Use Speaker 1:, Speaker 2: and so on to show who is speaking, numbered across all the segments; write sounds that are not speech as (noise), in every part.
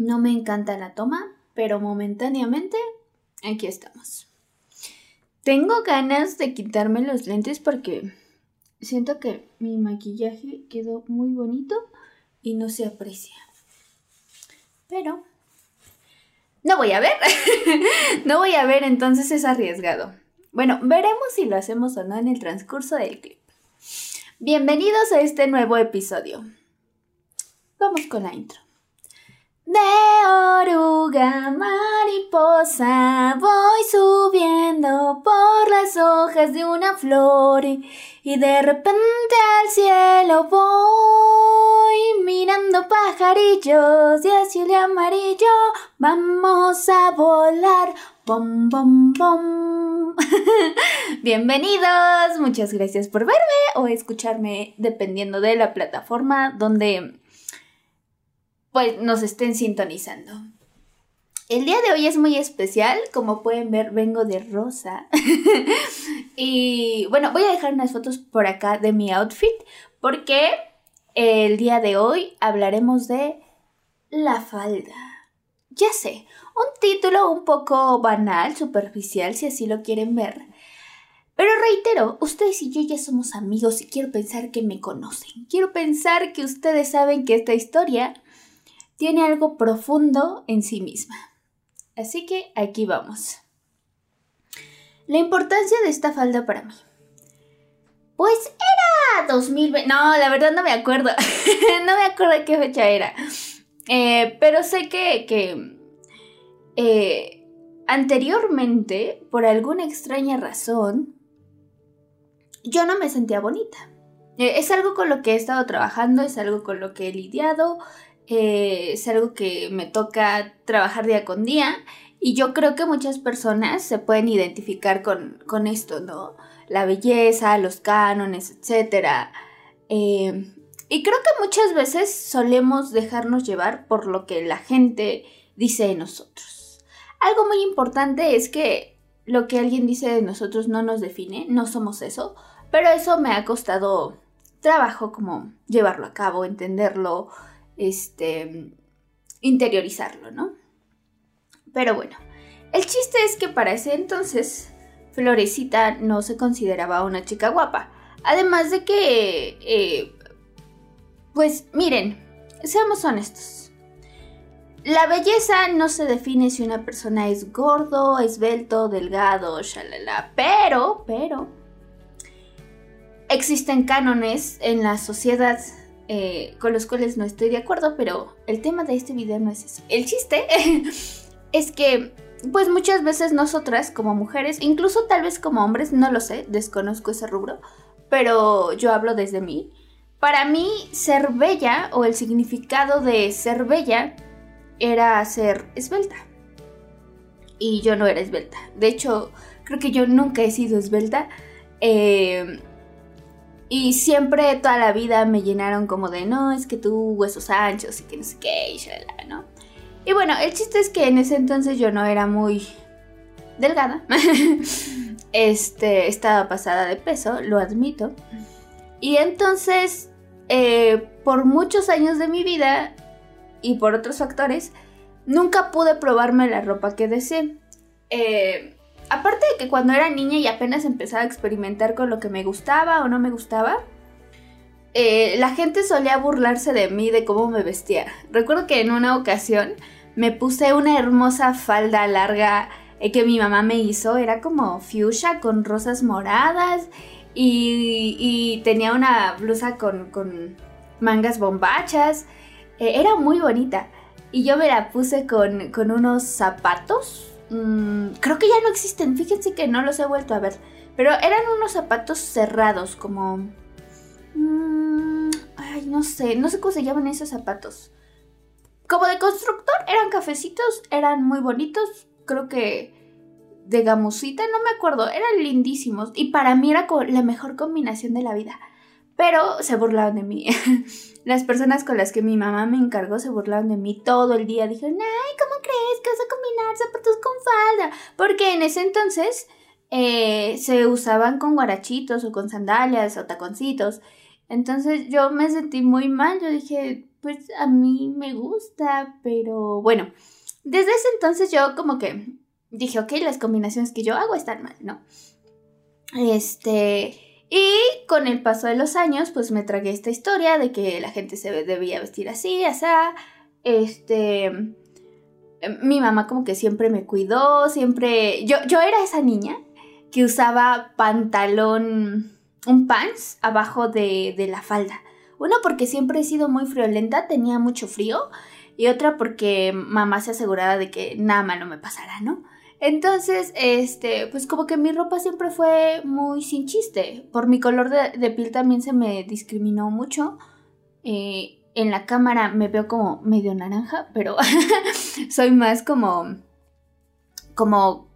Speaker 1: No me encanta la toma, pero momentáneamente aquí estamos. Tengo ganas de quitarme los lentes porque siento que mi maquillaje quedó muy bonito y no se aprecia. Pero no voy a ver. (laughs) no voy a ver, entonces es arriesgado. Bueno, veremos si lo hacemos o no en el transcurso del clip. Bienvenidos a este nuevo episodio. Vamos con la intro. De oruga mariposa voy subiendo por las hojas de una flor y de repente al cielo voy mirando pajarillos y hacia el amarillo vamos a volar. Bom, bom, bom. (laughs) Bienvenidos, muchas gracias por verme o escucharme dependiendo de la plataforma donde pues nos estén sintonizando. El día de hoy es muy especial, como pueden ver vengo de rosa. (laughs) y bueno, voy a dejar unas fotos por acá de mi outfit porque el día de hoy hablaremos de la falda. Ya sé, un título un poco banal, superficial, si así lo quieren ver. Pero reitero, ustedes y yo ya somos amigos y quiero pensar que me conocen. Quiero pensar que ustedes saben que esta historia tiene algo profundo en sí misma. Así que aquí vamos. La importancia de esta falda para mí. Pues era 2020. No, la verdad no me acuerdo. (laughs) no me acuerdo qué fecha era. Eh, pero sé que, eh, anteriormente, por alguna extraña razón, yo no me sentía bonita. Eh, es algo con lo que he estado trabajando, es algo con lo que he lidiado, eh, es algo que me toca trabajar día con día y yo creo que muchas personas se pueden identificar con, esto, ¿no? La belleza, los cánones, etc. Eh, y creo que muchas veces solemos dejarnos llevar por lo que la gente dice de nosotros. Algo muy importante es que lo que alguien dice de nosotros no nos define, no somos eso, pero eso me ha costado trabajo como llevarlo a cabo, entenderlo, este, interiorizarlo, ¿no? Pero bueno, el chiste es que para ese entonces Florecita no se consideraba una chica guapa. Además de que, eh, pues miren, seamos honestos. La belleza no se define si una persona es gordo, esbelto, delgado, shalala, pero, pero, existen cánones en la sociedad eh, con los cuales no estoy de acuerdo, pero el tema de este video no es eso. El chiste (laughs) es que, pues muchas veces nosotras como mujeres, incluso tal vez como hombres, no lo sé, desconozco ese rubro, pero yo hablo desde mí. Para mí, ser bella o el significado de ser bella era ser esbelta. Y yo no era esbelta. De hecho, creo que yo nunca he sido esbelta. Eh, y siempre, toda la vida me llenaron como de, no, es que tú huesos anchos y que no sé qué, y shalala, ¿no? Y bueno, el chiste es que en ese entonces yo no era muy delgada. (laughs) este, estaba pasada de peso, lo admito. Y entonces, eh, por muchos años de mi vida y por otros factores, nunca pude probarme la ropa que deseé. Eh, aparte de que cuando era niña y apenas empezaba a experimentar con lo que me gustaba o no me gustaba, eh, la gente solía burlarse de mí, de cómo me vestía. Recuerdo que en una ocasión me puse una hermosa falda larga eh, que mi mamá me hizo, era como fuchsia con rosas moradas y, tenía una blusa con, mangas bombachas, eh, era muy bonita. Y yo me la puse con, con unos zapatos Mm, creo que ya no existen, fíjense que no los he vuelto a ver. Pero eran unos zapatos cerrados, como... Mm, ay, no sé, no sé cómo se llaman esos zapatos. Como de constructor, eran cafecitos, eran muy bonitos, creo que de gamusita, no me acuerdo, eran lindísimos y para mí era la mejor combinación de la vida. Pero se burlaban de mí. (laughs) Las personas con las que mi mamá me encargó se burlaban de mí todo el día. Dijeron, ay, ¿cómo crees que vas a combinar zapatos con falda? Porque en ese entonces eh, se usaban con guarachitos o con sandalias o taconcitos. Entonces yo me sentí muy mal. Yo dije, pues a mí me gusta, pero bueno, desde ese entonces yo como que dije, ok, las combinaciones que yo hago están mal, ¿no? Este, y con el paso de los años, pues me tragué esta historia de que la gente se debía vestir así, así, este, mi mamá como que siempre me cuidó, siempre, yo, yo era esa niña que usaba pantalón, un pants abajo de, de la falda. Una porque siempre he sido muy friolenta, tenía mucho frío, y otra porque mamá se aseguraba de que nada malo me pasara, ¿no? Entonces, este, pues como que mi ropa siempre fue muy sin chiste. Por mi color de, piel también se me discriminó mucho. Eh, en la cámara me veo como medio naranja, pero (laughs) soy más como, como,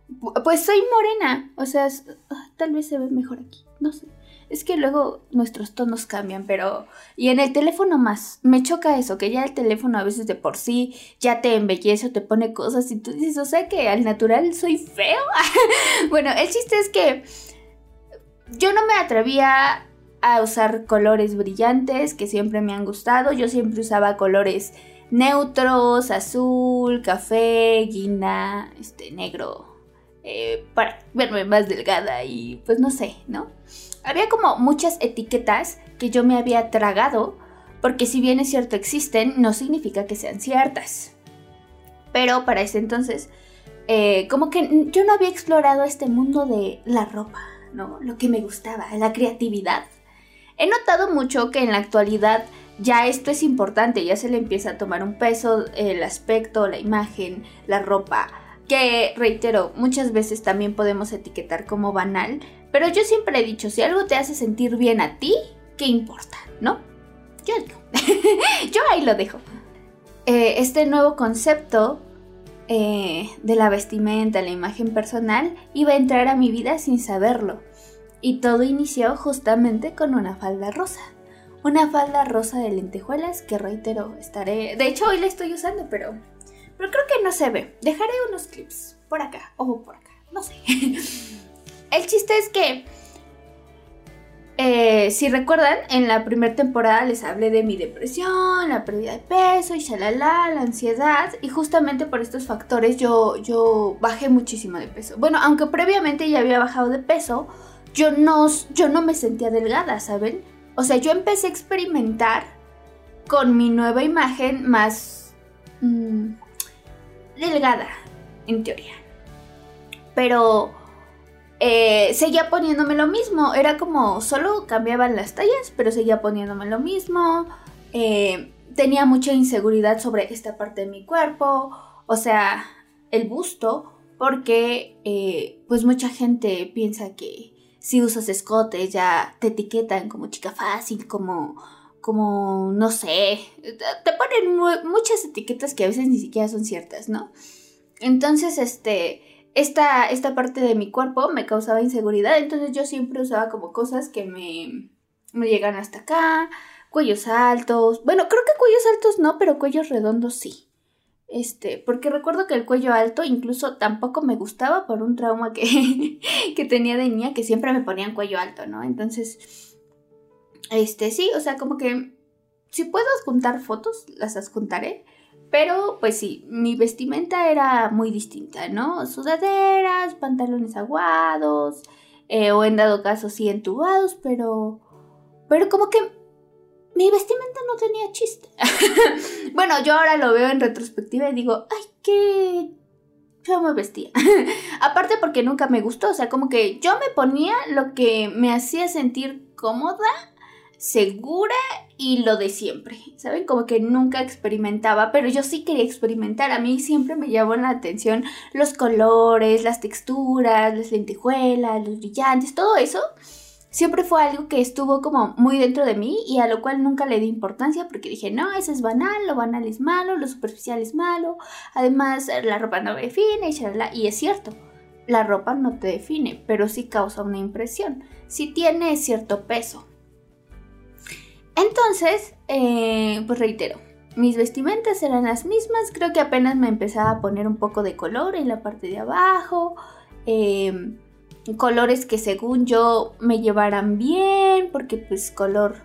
Speaker 1: pues soy morena. O sea, ah, tal vez se ve mejor aquí, no sé. Es que luego nuestros tonos cambian, pero... Y en el teléfono más. Me choca eso, que ya el teléfono a veces de por sí ya te embellece o te pone cosas y tú dices, o sea que al natural soy feo. (laughs) bueno, el chiste es que yo no me atrevía a usar colores brillantes que siempre me han gustado. Yo siempre usaba colores neutros, azul, café, guinda, este, negro, eh, para verme más delgada y pues no sé, ¿no? Había como muchas etiquetas que yo me había tragado, porque si bien es cierto existen, no significa que sean ciertas. Pero para ese entonces, eh, como que yo no había explorado este mundo de la ropa, ¿no? Lo que me gustaba, la creatividad. He notado mucho que en la actualidad ya esto es importante, ya se le empieza a tomar un peso el aspecto, la imagen, la ropa, que reitero, muchas veces también podemos etiquetar como banal, pero yo siempre he dicho, si algo te hace sentir bien a ti, ¿qué importa? ¿No? (laughs) Yo ahí lo dejo. Eh, este nuevo concepto eh, de la vestimenta, la imagen personal, iba a entrar a mi vida sin saberlo. Y todo inició justamente con una falda rosa. Una falda rosa de lentejuelas que reitero, estaré... De hecho, hoy la estoy usando, pero... Pero creo que no se ve. Dejaré unos clips por acá o por acá. No sé. (laughs) El chiste es que, eh, si recuerdan, en la primera temporada les hablé de mi depresión, la pérdida de peso y shalala, la ansiedad. Y justamente por estos factores yo, yo bajé muchísimo de peso. Bueno, aunque previamente ya había bajado de peso, yo no, yo no me sentía delgada, ¿saben? O sea, yo empecé a experimentar con mi nueva imagen más mm, delgada, en teoría. Pero eh, seguía poniéndome lo mismo. Era como solo cambiaban las tallas, pero seguía poniéndome lo mismo. Eh, tenía mucha inseguridad sobre esta parte de mi cuerpo, o sea, el busto, porque pues pues mucha gente piensa que si usas escote ya te etiquetan como chica fácil, como como no sé, te ponen muchas etiquetas que a veces ni siquiera son ciertas, ¿no? Entonces, este, esta, esta parte de mi cuerpo me causaba inseguridad, entonces yo siempre usaba como cosas que me, me llegan hasta acá, cuellos altos, bueno, creo que cuellos altos no, pero cuellos redondos sí. Este, porque recuerdo que el cuello alto incluso tampoco me gustaba por un trauma que, (laughs) que tenía de niña, que siempre me ponían cuello alto, ¿no? Entonces, este, sí, o sea, como que si puedo adjuntar fotos, las adjuntaré. Pero pues sí, mi vestimenta era muy distinta, ¿no? Sudaderas, pantalones aguados, eh, o en dado caso sí entubados, pero... Pero como que mi vestimenta no tenía chiste. (laughs) bueno, yo ahora lo veo en retrospectiva y digo, ay, qué yo me vestía. (laughs) Aparte porque nunca me gustó, o sea, como que yo me ponía lo que me hacía sentir cómoda segura y lo de siempre, ¿saben? Como que nunca experimentaba, pero yo sí quería experimentar. A mí siempre me llamó la atención los colores, las texturas, las lentejuelas, los brillantes, todo eso. Siempre fue algo que estuvo como muy dentro de mí y a lo cual nunca le di importancia porque dije, no, eso es banal, lo banal es malo, lo superficial es malo, además la ropa no me define y Y es cierto, la ropa no te define, pero sí causa una impresión, sí tiene cierto peso. Entonces, eh, pues reitero, mis vestimentas eran las mismas, creo que apenas me empezaba a poner un poco de color en la parte de abajo, em, colores que según yo me llevaran bien, porque pues color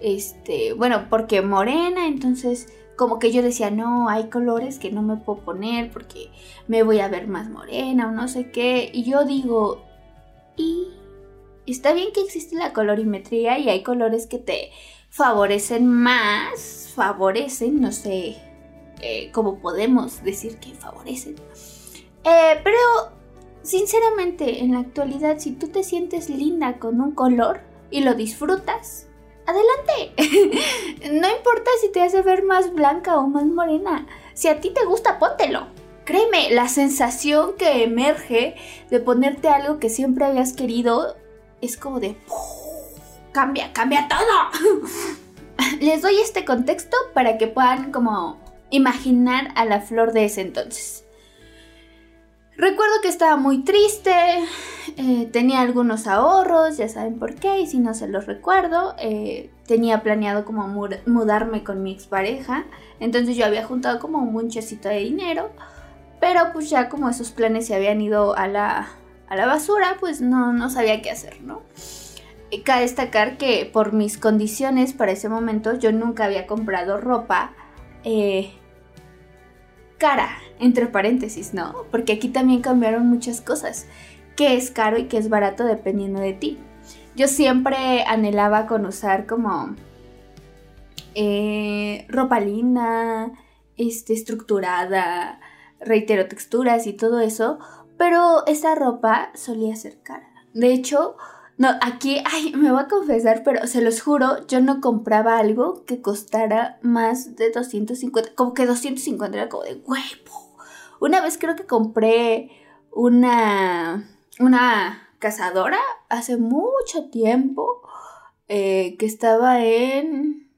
Speaker 1: este, bueno, porque morena, entonces como que yo decía, no, hay colores que no me puedo poner porque me voy a ver más morena o no sé qué. Y yo digo, y está bien que existe la colorimetría y hay colores que te favorecen más, favorecen, no sé eh, cómo podemos decir que favorecen. Eh, pero, sinceramente, en la actualidad, si tú te sientes linda con un color y lo disfrutas, adelante. (laughs) no importa si te hace ver más blanca o más morena. Si a ti te gusta, póntelo. Créeme, la sensación que emerge de ponerte algo que siempre habías querido es como de... Cambia, cambia todo. (laughs) Les doy este contexto para que puedan como imaginar a la flor de ese entonces. Recuerdo que estaba muy triste, eh, tenía algunos ahorros, ya saben por qué, y si no se los recuerdo, eh, tenía planeado como mudarme con mi expareja, entonces yo había juntado como un bunchecito de dinero, pero pues ya como esos planes se habían ido a la, a la basura, pues no, no sabía qué hacer, ¿no? Cabe destacar que por mis condiciones para ese momento yo nunca había comprado ropa eh, cara, entre paréntesis, ¿no? Porque aquí también cambiaron muchas cosas, qué es caro y qué es barato dependiendo de ti. Yo siempre anhelaba con usar como eh, ropa linda, este, estructurada, reitero texturas y todo eso, pero esa ropa solía ser cara. De hecho, no, aquí, ay, me voy a confesar, pero se los juro, yo no compraba algo que costara más de 250, como que 250 era como de huevo. Una vez creo que compré una, una cazadora hace mucho tiempo eh, que estaba en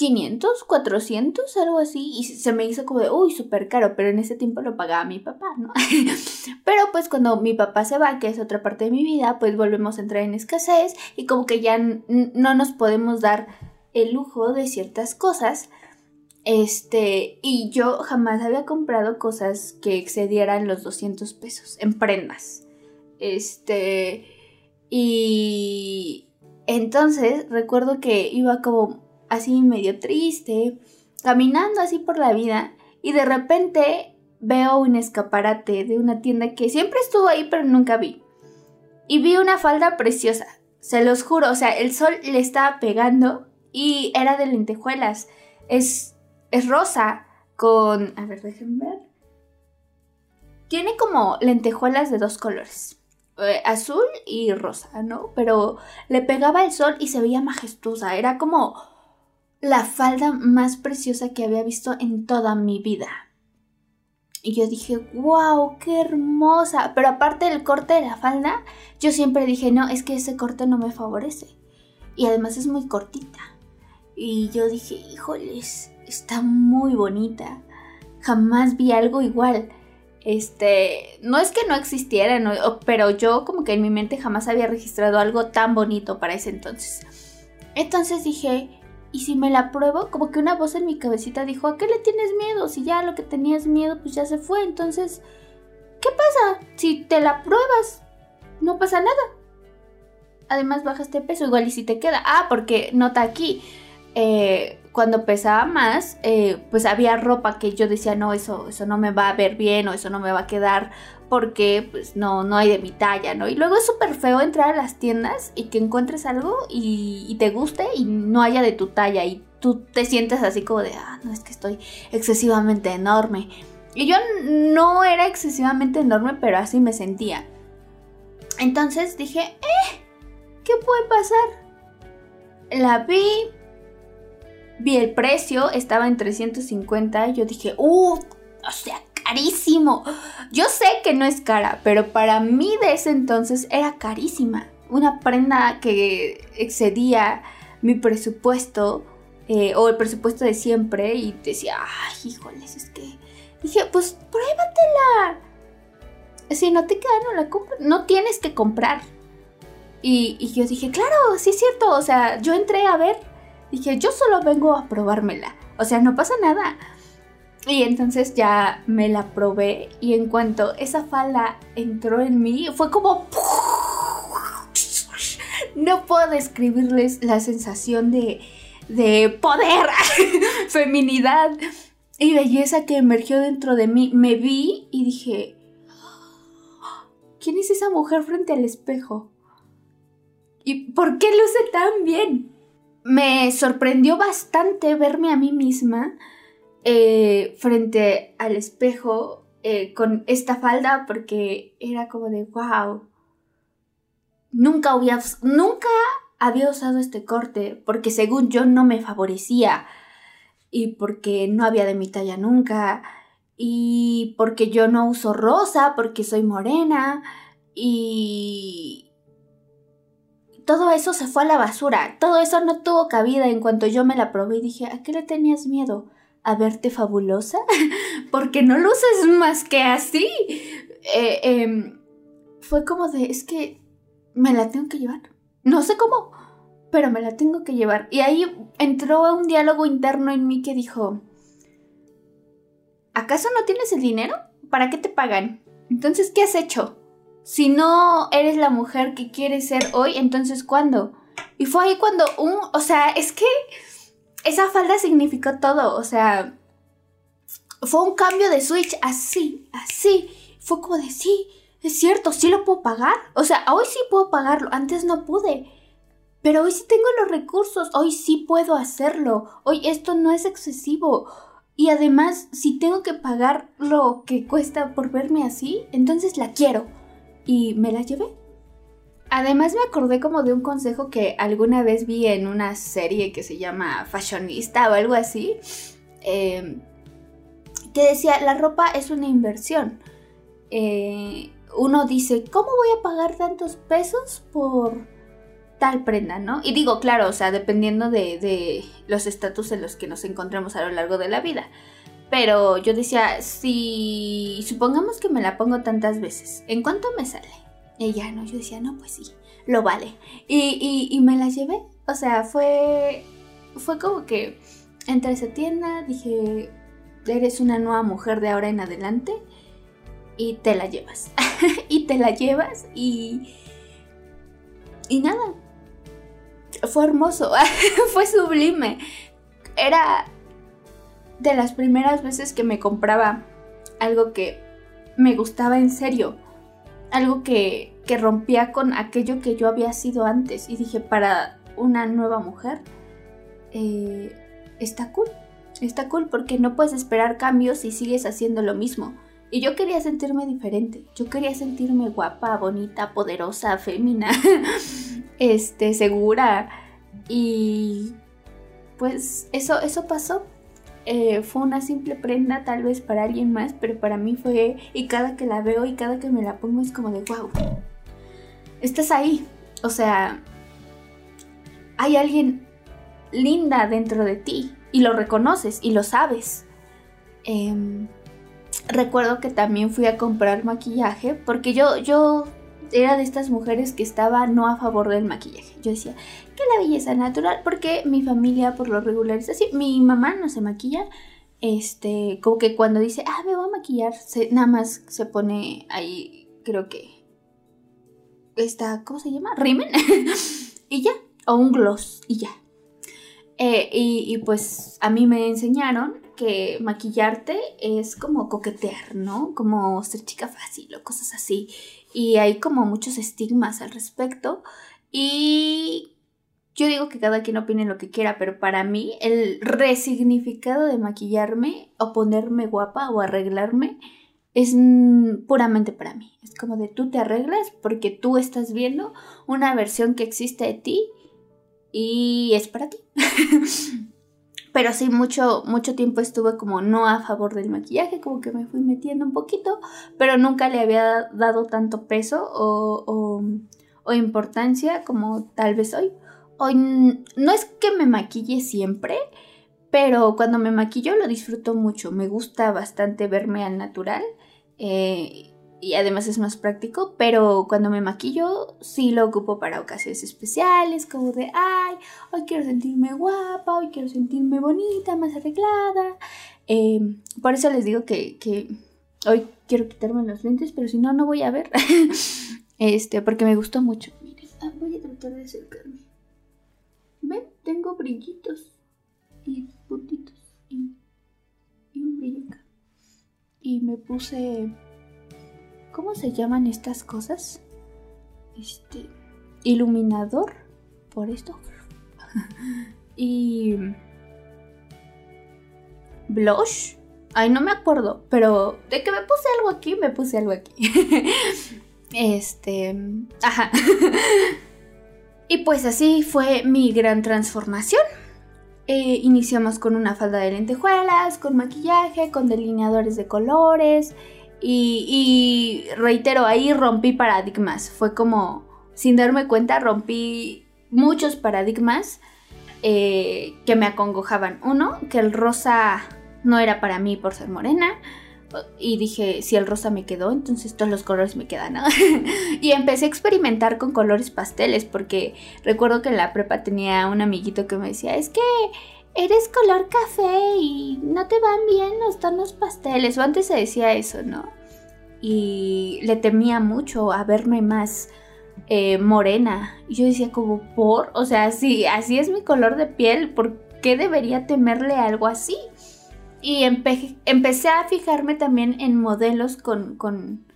Speaker 1: 500, 400, algo así, y se me hizo como de, uy, súper caro, pero en ese tiempo lo pagaba mi papá, ¿no? (laughs) pero pues cuando mi papá se va, que es otra parte de mi vida, pues volvemos a entrar en escasez y como que ya no nos podemos dar el lujo de ciertas cosas. Este, y yo jamás había comprado cosas que excedieran los 200 pesos en prendas. Este, y entonces recuerdo que iba como así medio triste, caminando así por la vida y de repente veo un escaparate de una tienda que siempre estuvo ahí pero nunca vi. Y vi una falda preciosa, se los juro, o sea, el sol le estaba pegando y era de lentejuelas. Es, es rosa con... A ver, déjenme ver. Tiene como lentejuelas de dos colores. Eh, azul y rosa, ¿no? Pero le pegaba el sol y se veía majestuosa. Era como la falda más preciosa que había visto en toda mi vida. Y yo dije, wow, qué hermosa. Pero aparte del corte de la falda, yo siempre dije, no, es que ese corte no me favorece. Y además es muy cortita. Y yo dije, híjoles, está muy bonita. Jamás vi algo igual. Este, no es que no existiera, pero yo como que en mi mente jamás había registrado algo tan bonito para ese entonces. Entonces dije, y si me la pruebo, como que una voz en mi cabecita dijo, ¿a qué le tienes miedo? Si ya lo que tenías miedo, pues ya se fue. Entonces, ¿qué pasa? Si te la pruebas, no pasa nada. Además, bajaste peso, igual y si te queda. Ah, porque nota aquí, eh, cuando pesaba más, eh, pues había ropa que yo decía, no, eso, eso no me va a ver bien o eso no me va a quedar porque pues no, no hay de mi talla, ¿no? Y luego es súper feo entrar a las tiendas y que encuentres algo y, te guste y no haya de tu talla y tú te sientes así como de, ah, no, es que estoy excesivamente enorme. Y yo no era excesivamente enorme, pero así me sentía. Entonces dije, eh, ¿qué puede pasar? La vi, vi el precio, estaba en 350 y yo dije, uh, o sea, carísimo. Yo sé que no es cara, pero para mí de ese entonces era carísima. Una prenda que excedía mi presupuesto eh, o el presupuesto de siempre y decía, ay, híjoles, es que... Dije, pues pruébatela. Si no te queda, no la compras. No tienes que comprar. Y, y yo dije, claro, sí es cierto. O sea, yo entré a ver. Dije, yo solo vengo a probármela. O sea, no pasa nada. Y entonces ya me la probé y en cuanto esa falda entró en mí, fue como... no puedo describirles la sensación de, de poder, (laughs) feminidad y belleza que emergió dentro de mí. Me vi y dije, ¿quién es esa mujer frente al espejo? ¿Y por qué luce tan bien? Me sorprendió bastante verme a mí misma eh, frente al espejo eh, con esta falda porque era como de wow. Nunca había, nunca había usado este corte porque según yo no me favorecía y porque no había de mi talla nunca y porque yo no uso rosa porque soy morena y todo eso se fue a la basura, todo eso no tuvo cabida en cuanto yo me la probé y dije, ¿a qué le tenías miedo? ¿A verte fabulosa? (laughs) porque no luces más que así. Eh, em, fue como de, es que me la tengo que llevar. No sé cómo, pero me la tengo que llevar. Y ahí entró un diálogo interno en mí que dijo, ¿acaso no tienes el dinero? ¿Para qué te pagan? Entonces, ¿qué has hecho? Si no eres la mujer que quieres ser hoy, entonces ¿cuándo? Y fue ahí cuando un, o sea, es que esa falda significó todo, o sea, fue un cambio de switch así, así. Fue como de, sí, es cierto, sí lo puedo pagar. O sea, hoy sí puedo pagarlo, antes no pude. Pero hoy sí tengo los recursos, hoy sí puedo hacerlo, hoy esto no es excesivo. Y además, si tengo que pagar lo que cuesta por verme así, entonces la quiero. Y me la llevé. Además me acordé como de un consejo que alguna vez vi en una serie que se llama Fashionista o algo así, em, que decía, la ropa es una inversión. Eh, uno dice, ¿cómo voy a pagar tantos pesos por tal prenda, ¿no? Y digo, claro, o sea, dependiendo de, los estatus en los que nos encontramos a lo largo de la vida. Pero yo decía, si supongamos que me la pongo tantas veces, ¿en cuánto me sale? Ya, no, yo decía, no, pues sí, lo vale. Y, y, me la llevé. O sea, fue, fue como que entre esa tienda, dije, eres una nueva mujer de ahora en adelante y te la llevas. (laughs) y te la llevas y... Y nada, fue hermoso, (laughs) fue sublime. Era de las primeras veces que me compraba algo que me gustaba en serio, algo que, que rompía con aquello que yo había sido antes. Y dije, para una nueva mujer, eh, está cool, está cool porque no puedes esperar cambios si sigues haciendo lo mismo. Y yo quería sentirme diferente. Yo quería sentirme guapa, bonita, poderosa, fémina, (laughs) este, segura. Y pues eso, eso pasó. Eh, fue una simple prenda tal vez para alguien más, pero para mí fue, y cada que la veo y cada que me la pongo es como de, wow, estás ahí. O sea, hay alguien linda dentro de ti y lo reconoces y lo sabes. Eh, recuerdo que también fui a comprar maquillaje porque yo, yo era de estas mujeres que estaba no a favor del maquillaje. Yo decía que la belleza natural, porque mi familia por lo regular es así. Mi mamá no se maquilla. Este, como que cuando dice, ah, me voy a maquillar, nada más se pone ahí, creo que. Esta, ¿cómo se llama? Rimen. (laughs) y ya. O un gloss. Y ya. Eh, y, pues a mí me enseñaron que maquillarte es como coquetear, ¿no? Como ser chica fácil o cosas así. Y hay como muchos estigmas al respecto. Y yo digo que cada quien opine lo que quiera, pero para mí el resignificado de maquillarme o ponerme guapa o arreglarme es puramente para mí. Es como de tú te arreglas porque tú estás viendo una versión que existe de ti y es para ti. (laughs) Pero sí, mucho, mucho tiempo estuve como no a favor del maquillaje, como que me fui metiendo un poquito, pero nunca le había dado tanto peso o, o, importancia como tal vez hoy. Hoy no es que me maquille siempre, pero cuando me maquillo lo disfruto mucho, me gusta bastante verme al natural. Eh, y además es más práctico, pero cuando me maquillo sí lo ocupo para ocasiones especiales, como de, ay, hoy quiero sentirme guapa, hoy quiero sentirme bonita, más arreglada. Em, por eso les digo que, que, hoy quiero quitarme los lentes, pero si no, no voy a ver. (laughs) este, porque me gustó mucho. Miren, ah, voy a tratar de acercarme. ¿Ven? Tengo brillitos y puntitos y, y un brillo acá. Y me puse... ¿Cómo se llaman estas cosas? Este... Iluminador. Por esto. (laughs) y... Blush. Ay, no me acuerdo, pero de que me puse algo aquí, me puse algo aquí. (laughs) este... Ajá. (laughs) Y pues así fue mi gran transformación. Eh, iniciamos con una falda de lentejuelas, con maquillaje, con delineadores de colores. Y, reitero, ahí rompí paradigmas. Fue como, sin darme cuenta, rompí muchos paradigmas eh, que me acongojaban. Uno, que el rosa no era para mí por ser morena y dije, si el rosa me quedó, entonces todos los colores me quedan, (laughs) y empecé a experimentar con colores pasteles, porque recuerdo que en la prepa tenía un amiguito que me decía, es que eres color café y no te van bien los tonos pasteles, o antes se decía eso, ¿no? Y le temía mucho a verme más eh, morena. Y yo decía como, por, o sea, si así es mi color de piel, ¿por qué debería temerle algo así? Y empecé a fijarme también en modelos con, con,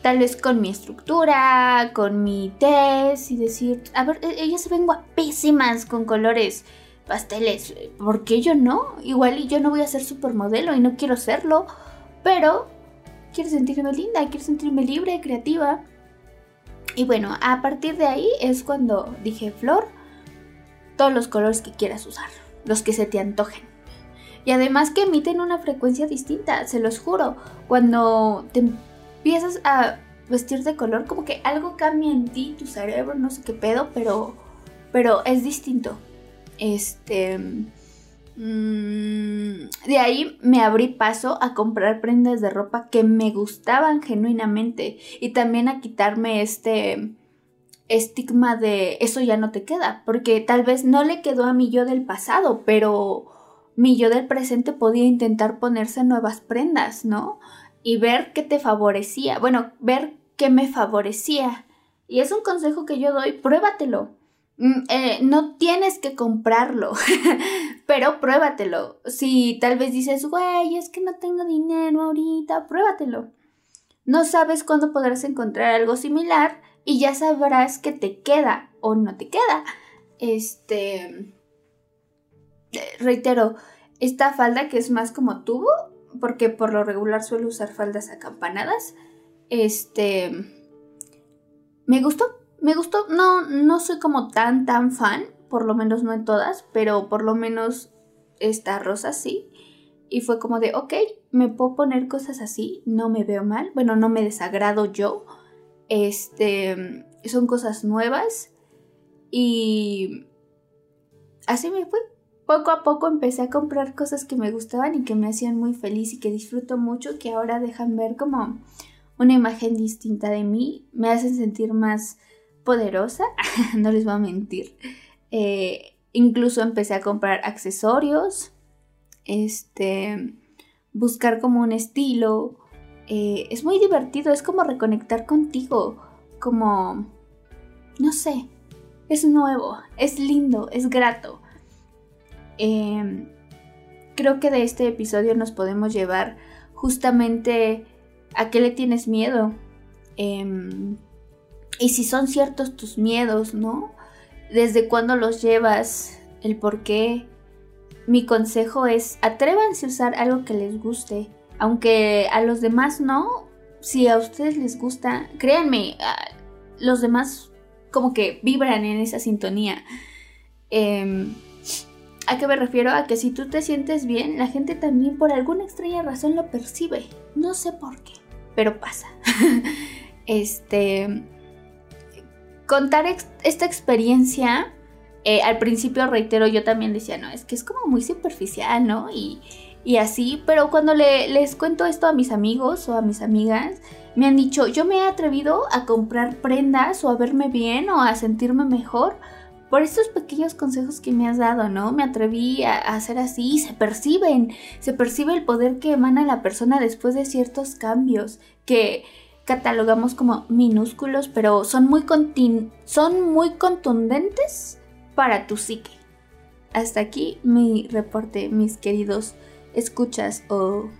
Speaker 1: tal vez con mi estructura, con mi test y decir, a ver, e-, ellas se ven guapísimas con colores pasteles, ¿por qué yo no? Igual y yo no voy a ser supermodelo y no quiero serlo, pero quiero sentirme linda, quiero sentirme libre, creativa. Y bueno, a partir de ahí es cuando dije, Flor, todos los colores que quieras usar, los que se te antojen. Y además que emiten una frecuencia distinta, se los juro. Cuando te empiezas a vestir de color, como que algo cambia en ti, tu cerebro, no sé qué pedo, pero, pero es distinto. Este... Mm, de ahí me abrí paso a comprar prendas de ropa que me gustaban genuinamente y también a quitarme este estigma de eso ya no te queda, porque tal vez no le quedó a mí yo del pasado, pero mi yo del presente podía intentar ponerse nuevas prendas, ¿no? Y ver qué te favorecía, bueno, ver qué me favorecía. Y es un consejo que yo doy, pruébatelo. Mm, eh, no tienes que comprarlo, (laughs) pero pruébatelo. Si tal vez dices, güey, es que no tengo dinero ahorita, pruébatelo. No sabes cuándo podrás encontrar algo similar y ya sabrás que te queda o no te queda. Este reitero, esta falda que es más como tubo, porque por lo regular suelo usar faldas acampanadas, este, me gustó, me gustó, no, no soy como tan, tan fan, por lo menos no en todas, pero por lo menos esta rosa sí. Y fue como de, ok, me puedo poner cosas así, no me veo mal, bueno, no me desagrado yo. Este, son cosas nuevas y así me fui poco a poco empecé a comprar cosas que me gustaban y que me hacían muy feliz y que disfruto mucho, que ahora dejan ver como una imagen distinta de mí, me hacen sentir más poderosa, (laughs) no les voy a mentir. Eh, incluso empecé a comprar accesorios, este, buscar como un estilo. Eh, es muy divertido, es como reconectar contigo, como, no sé, es nuevo, es lindo, es grato. Em, creo que de este episodio nos podemos llevar justamente a qué le tienes miedo. Em, y si son ciertos tus miedos, ¿no? ¿Desde cuándo los llevas? El por qué. Mi consejo es atrévanse a usar algo que les guste. Aunque a los demás no, si a ustedes les gusta, créanme, los demás como que vibran en esa sintonía. Eh, ¿A qué me refiero? A que si tú te sientes bien, la gente también por alguna extraña razón lo percibe. No sé por qué, pero pasa. (laughs) este. Contar esta experiencia. Eh, al principio, reitero, yo también decía, no, es que es como muy superficial, ¿no? Y, y así, pero cuando le, les cuento esto a mis amigos o a mis amigas, me han dicho, yo me he atrevido a comprar prendas o a verme bien o a sentirme mejor por estos pequeños consejos que me has dado, ¿no? Me atreví a, hacer así, se perciben, se percibe el poder que emana la persona después de ciertos cambios, que catalogamos como minúsculos, pero son muy, son muy contundentes para tu psique. Hasta aquí mi reporte, mis queridos escuchas o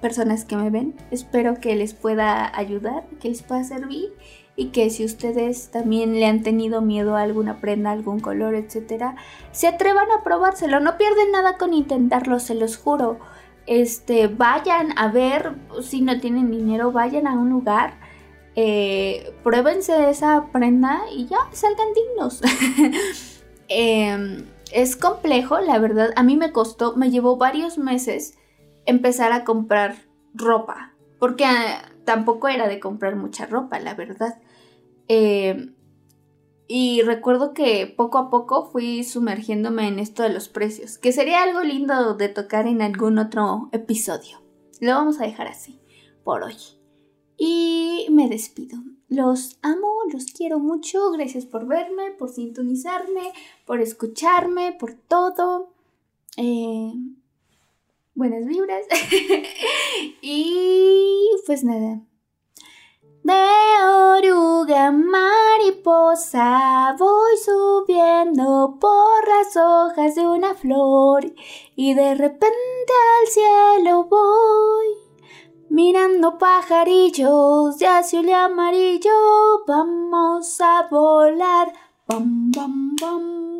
Speaker 1: personas que me ven. Espero que les pueda ayudar, que les pueda servir y que si ustedes también le han tenido miedo a alguna prenda, algún color, etcétera, se atrevan a probárselo. No pierden nada con intentarlo, se los juro. Este, vayan a ver, si no tienen dinero, vayan a un lugar, eh, pruébense esa prenda y ya salgan dignos. (laughs) Em, es complejo, la verdad. A mí me costó, me llevó varios meses empezar a comprar ropa, porque ah, tampoco era de comprar mucha ropa, la verdad. Eh, y recuerdo que poco a poco fui sumergiéndome en esto de los precios, que sería algo lindo de tocar en algún otro episodio. Lo vamos a dejar así por hoy. Y me despido. Los amo, los quiero mucho. Gracias por verme, por sintonizarme, por escucharme, por todo. Eh, buenas vibras. (laughs) y pues nada. De oruga mariposa voy subiendo por las hojas de una flor y de repente al cielo voy mirando pajarillos de azul y amarillo vamos a volar. Bam bam bam